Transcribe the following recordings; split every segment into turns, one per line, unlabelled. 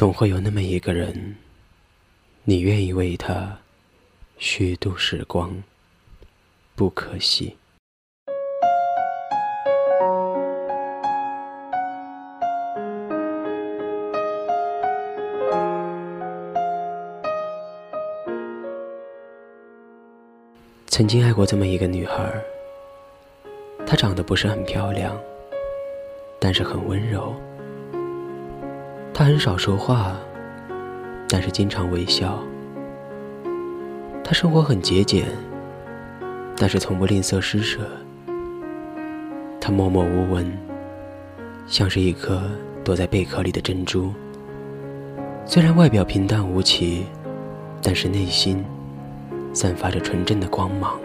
总会有那么一个人，你愿意为他虚度时光，不可惜。曾经爱过这么一个女孩，她长得不是很漂亮，但是很温柔。她很少说话，但是经常微笑。她生活很节俭，但是从不吝啬施舍。她默默无闻，像是一颗躲在贝壳里的珍珠。虽然外表平淡无奇，但是内心散发着纯真的光芒。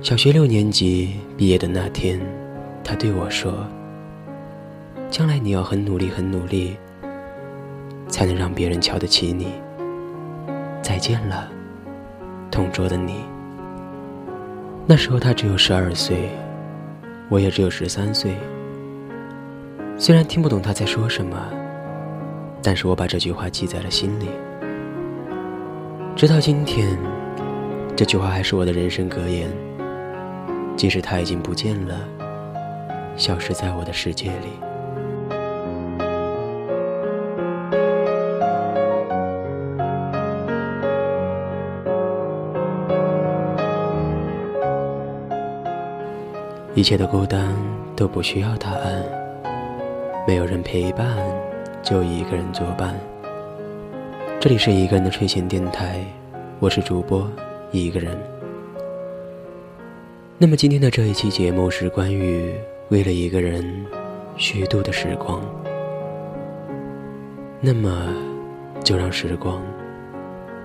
小学六年级毕业的那天，她对我说。将来你要很努力，很努力，才能让别人瞧得起你。再见了，同桌的你。那时候他只有十二岁，我也只有十三岁。虽然听不懂他在说什么，但是我把这句话记在了心里。直到今天，这句话还是我的人生格言。即使他已经不见了，消失在我的世界里。一切的孤单都不需要答案，没有人陪伴，就一个人作伴。这里是一个人的睡前电台，我是主播一个人。那么今天的这一期节目是关于为了一个人虚度的时光。那么，就让时光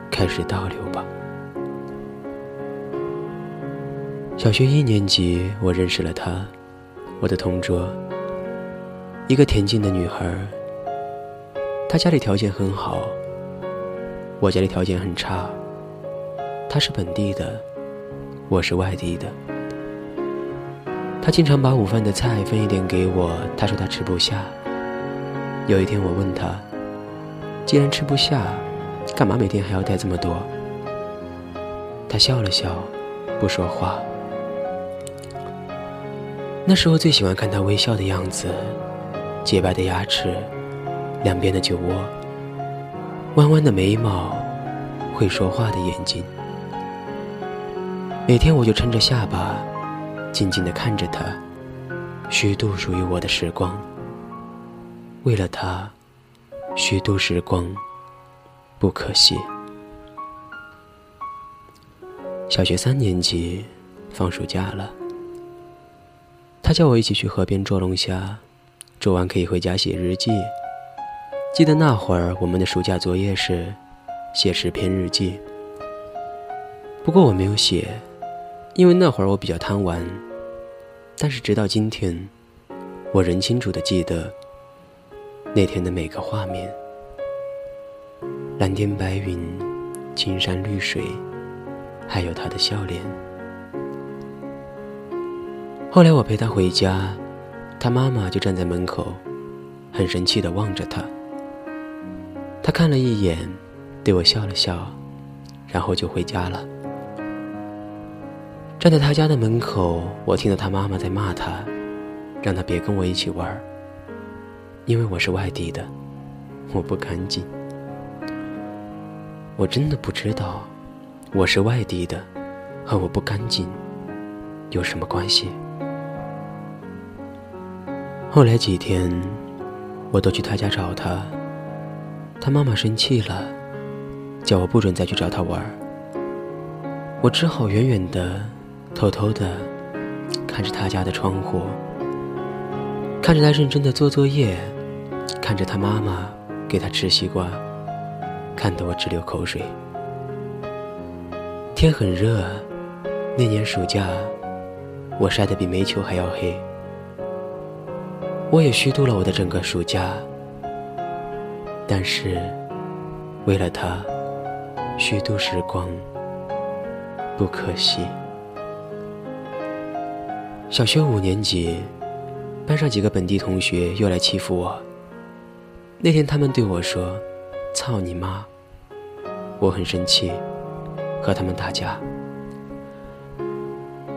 开始倒流吧。小学一年级，我认识了她，我的同桌，一个恬静的女孩。她家里条件很好，我家里条件很差。她是本地的，我是外地的。她经常把午饭的菜分一点给我，她说她吃不下。有一天我问她，既然吃不下，干嘛每天还要带这么多？她笑了笑，不说话。那时候最喜欢看他微笑的样子，洁白的牙齿，两边的酒窝，弯弯的眉毛，会说话的眼睛。每天我就撑着下巴，静静地看着他，虚度属于我的时光。为了他，虚度时光，不可惜。小学三年级，放暑假了。他叫我一起去河边捉龙虾，捉完可以回家写日记。记得那会儿，我们的暑假作业是写十篇日记。不过我没有写，因为那会儿我比较贪玩。但是直到今天，我仍清楚的记得那天的每个画面：蓝天白云、青山绿水，还有他的笑脸。后来我陪他回家，他妈妈就站在门口，很生气的望着他。他看了一眼，对我笑了笑，然后就回家了。站在他家的门口，我听到他妈妈在骂他，让他别跟我一起玩，因为我是外地的，我不干净。我真的不知道，我是外地的，和我不干净有什么关系。后来几天，我都去他家找他。他妈妈生气了，叫我不准再去找他玩。我只好远远的、偷偷的看着他家的窗户，看着他认真的做作业，看着他妈妈给他吃西瓜，看得我直流口水。天很热，那年暑假，我晒得比煤球还要黑。我也虚度了我的整个暑假，但是为了他，虚度时光不可惜。小学五年级，班上几个本地同学又来欺负我，那天他们对我说：“操你妈！”我很生气，和他们打架。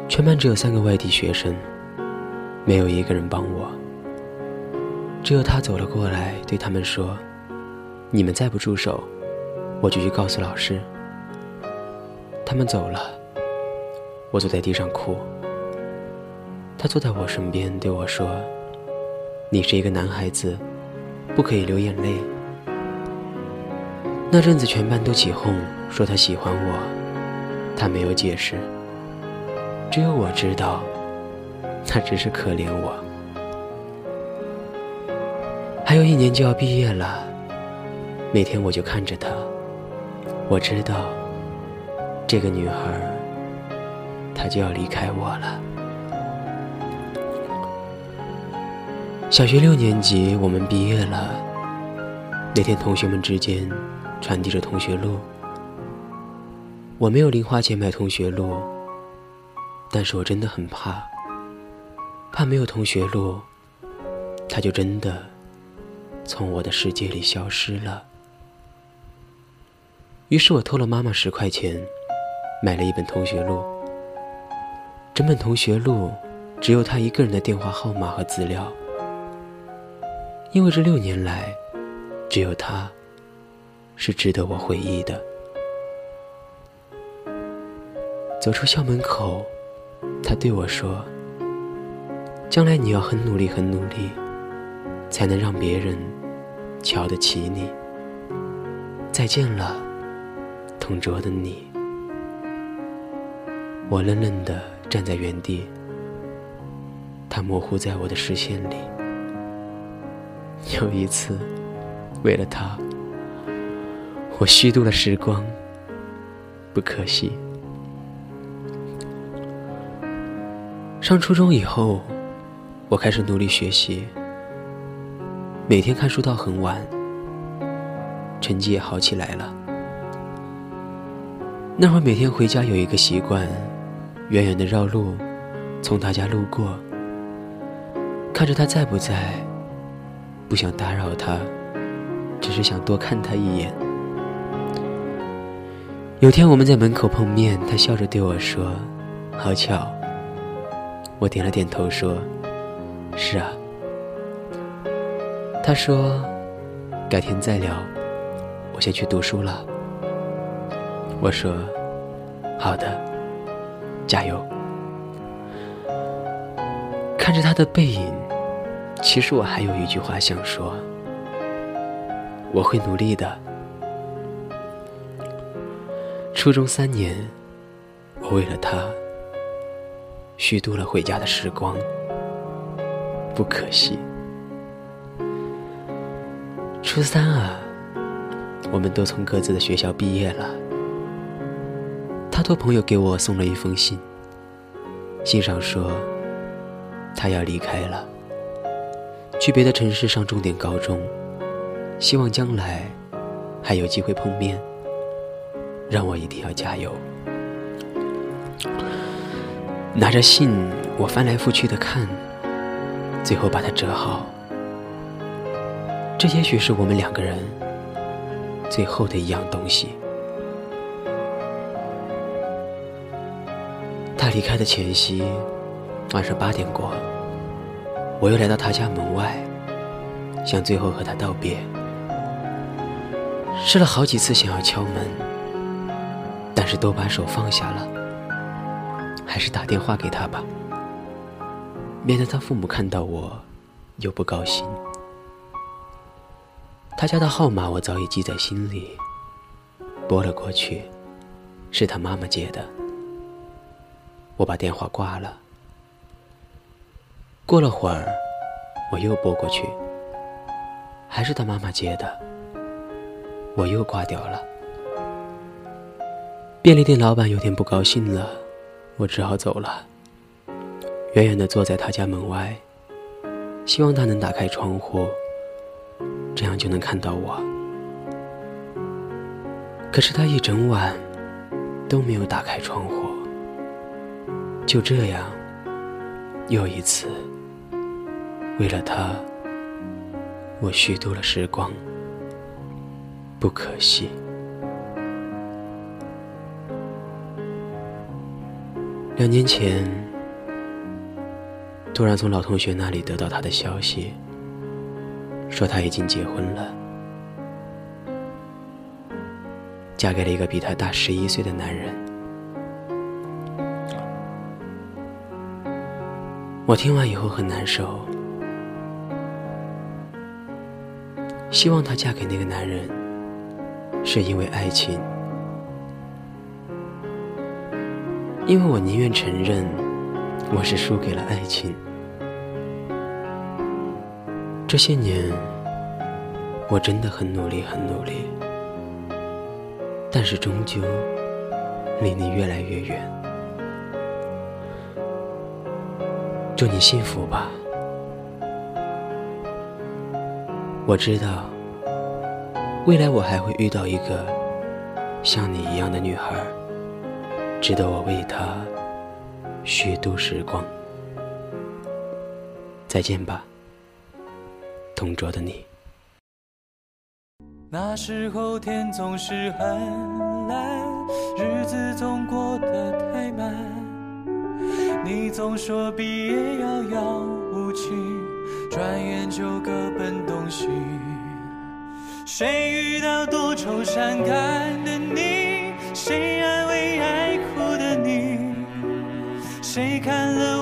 全班只有三个外地学生，没有一个人帮我。只有他走了过来，对他们说：“你们再不住手，我就去告诉老师。”他们走了，我坐在地上哭。他坐在我身边对我说：“你是一个男孩子，不可以流眼泪。”那阵子全班都起哄说他喜欢我，他没有解释。只有我知道，他只是可怜我。还有一年就要毕业了，每天我就看着她，我知道，这个女孩，她就要离开我了。小学六年级，我们毕业了。那天，同学们之间传递着同学录，我没有零花钱买同学录。但是我真的很怕，怕没有同学录，他就真的从我的世界里消失了。于是我偷了妈妈十块钱，买了一本同学录。整本同学录只有他一个人的电话号码和资料，因为这六年来，只有他是值得我回忆的。走出校门口。他对我说：“将来你要很努力，很努力，才能让别人瞧得起你。”再见了，同桌的你。我愣愣的站在原地，他模糊在我的视线里。有一次，为了他，我虚度了时光，不可惜。上初中以后，我开始努力学习，每天看书到很晚，成绩也好起来了。那会儿每天回家有一个习惯，远远的绕路，从他家路过，看着他在不在，不想打扰他，只是想多看他一眼。有天我们在门口碰面，他笑着对我说：“好巧。”我点了点头，说：“是啊。”他说：“改天再聊，我先去读书了。”我说：“好的，加油。”看着他的背影，其实我还有一句话想说：“我会努力的。”初中三年，我为了他。虚度了回家的时光，不可惜。初三啊，我们都从各自的学校毕业了。他托朋友给我送了一封信，信上说他要离开了，去别的城市上重点高中，希望将来还有机会碰面，让我一定要加油。拿着信，我翻来覆去的看，最后把它折好。这也许是我们两个人最后的一样东西。他离开的前夕，晚上八点过，我又来到他家门外，想最后和他道别。试了好几次想要敲门，但是都把手放下了。还是打电话给他吧，免得他父母看到我又不高兴。他家的号码我早已记在心里，拨了过去，是他妈妈接的。我把电话挂了。过了会儿，我又拨过去，还是他妈妈接的，我又挂掉了。便利店老板有点不高兴了。我只好走了，远远的坐在他家门外，希望他能打开窗户，这样就能看到我。可是他一整晚都没有打开窗户，就这样，又一次，为了他，我虚度了时光，不可惜。两年前，突然从老同学那里得到他的消息，说他已经结婚了，嫁给了一个比他大十一岁的男人。我听完以后很难受，希望她嫁给那个男人，是因为爱情。因为我宁愿承认，我是输给了爱情。这些年，我真的很努力，很努力，但是终究离你越来越远。祝你幸福吧！我知道，未来我还会遇到一个像你一样的女孩。值得我为她虚度时光。再见吧，同桌的你。
那时候天总是很蓝，日子总过得太慢。你总说毕业遥遥无期，转眼就各奔东西。谁遇到多愁善感的你？谁安慰爱哭的你？谁看了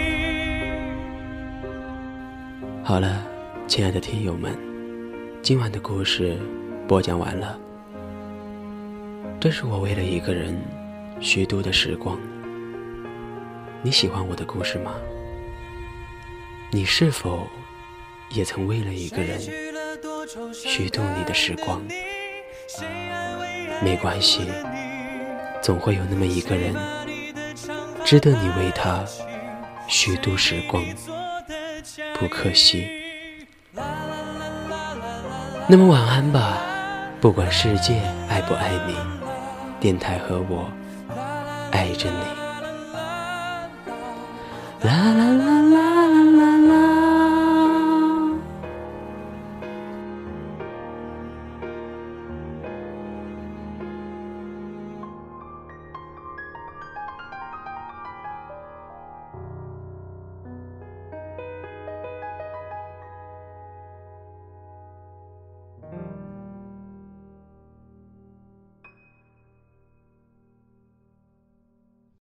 好了，亲爱的听友们，今晚的故事播讲完了。这是我为了一个人虚度的时光。你喜欢我的故事吗？你是否也曾为了一个人虚度你的时光？没关系，总会有那么一个人，值得你为他虚度时光。不可惜，那么晚安吧。不管世界爱不爱你，电台和我爱着你。啦啦啦。